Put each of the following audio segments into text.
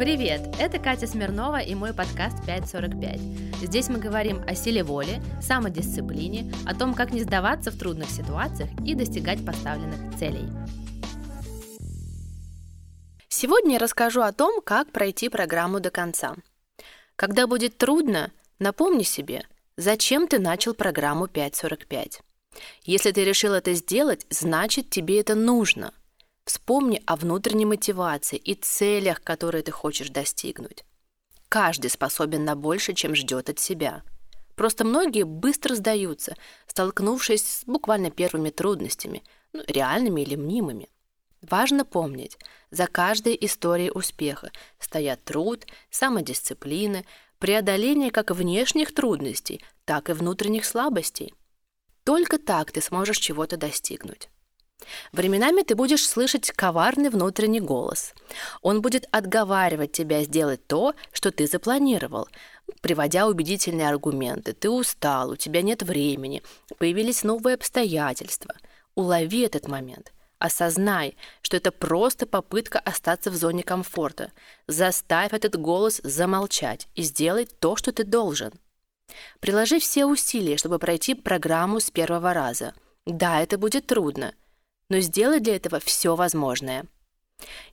Привет! Это Катя Смирнова и мой подкаст 545. Здесь мы говорим о силе воли, самодисциплине, о том, как не сдаваться в трудных ситуациях и достигать поставленных целей. Сегодня я расскажу о том, как пройти программу до конца. Когда будет трудно, напомни себе, зачем ты начал программу 545. Если ты решил это сделать, значит тебе это нужно – Вспомни о внутренней мотивации и целях, которые ты хочешь достигнуть. Каждый способен на больше, чем ждет от себя. Просто многие быстро сдаются, столкнувшись с буквально первыми трудностями, ну, реальными или мнимыми. Важно помнить, за каждой историей успеха стоят труд, самодисциплина, преодоление как внешних трудностей, так и внутренних слабостей. Только так ты сможешь чего-то достигнуть. Временами ты будешь слышать коварный внутренний голос. Он будет отговаривать тебя сделать то, что ты запланировал, приводя убедительные аргументы. Ты устал, у тебя нет времени, появились новые обстоятельства. Улови этот момент. Осознай, что это просто попытка остаться в зоне комфорта. Заставь этот голос замолчать и сделай то, что ты должен. Приложи все усилия, чтобы пройти программу с первого раза. Да, это будет трудно, но сделай для этого все возможное.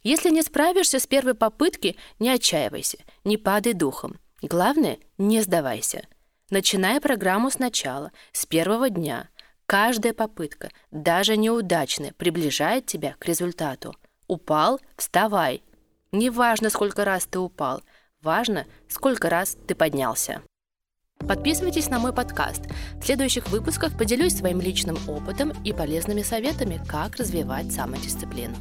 Если не справишься с первой попытки, не отчаивайся, не падай духом. Главное, не сдавайся. Начинай программу сначала, с первого дня. Каждая попытка, даже неудачная, приближает тебя к результату. Упал – вставай. Не важно, сколько раз ты упал, важно, сколько раз ты поднялся. Подписывайтесь на мой подкаст. В следующих выпусках поделюсь своим личным опытом и полезными советами, как развивать самодисциплину.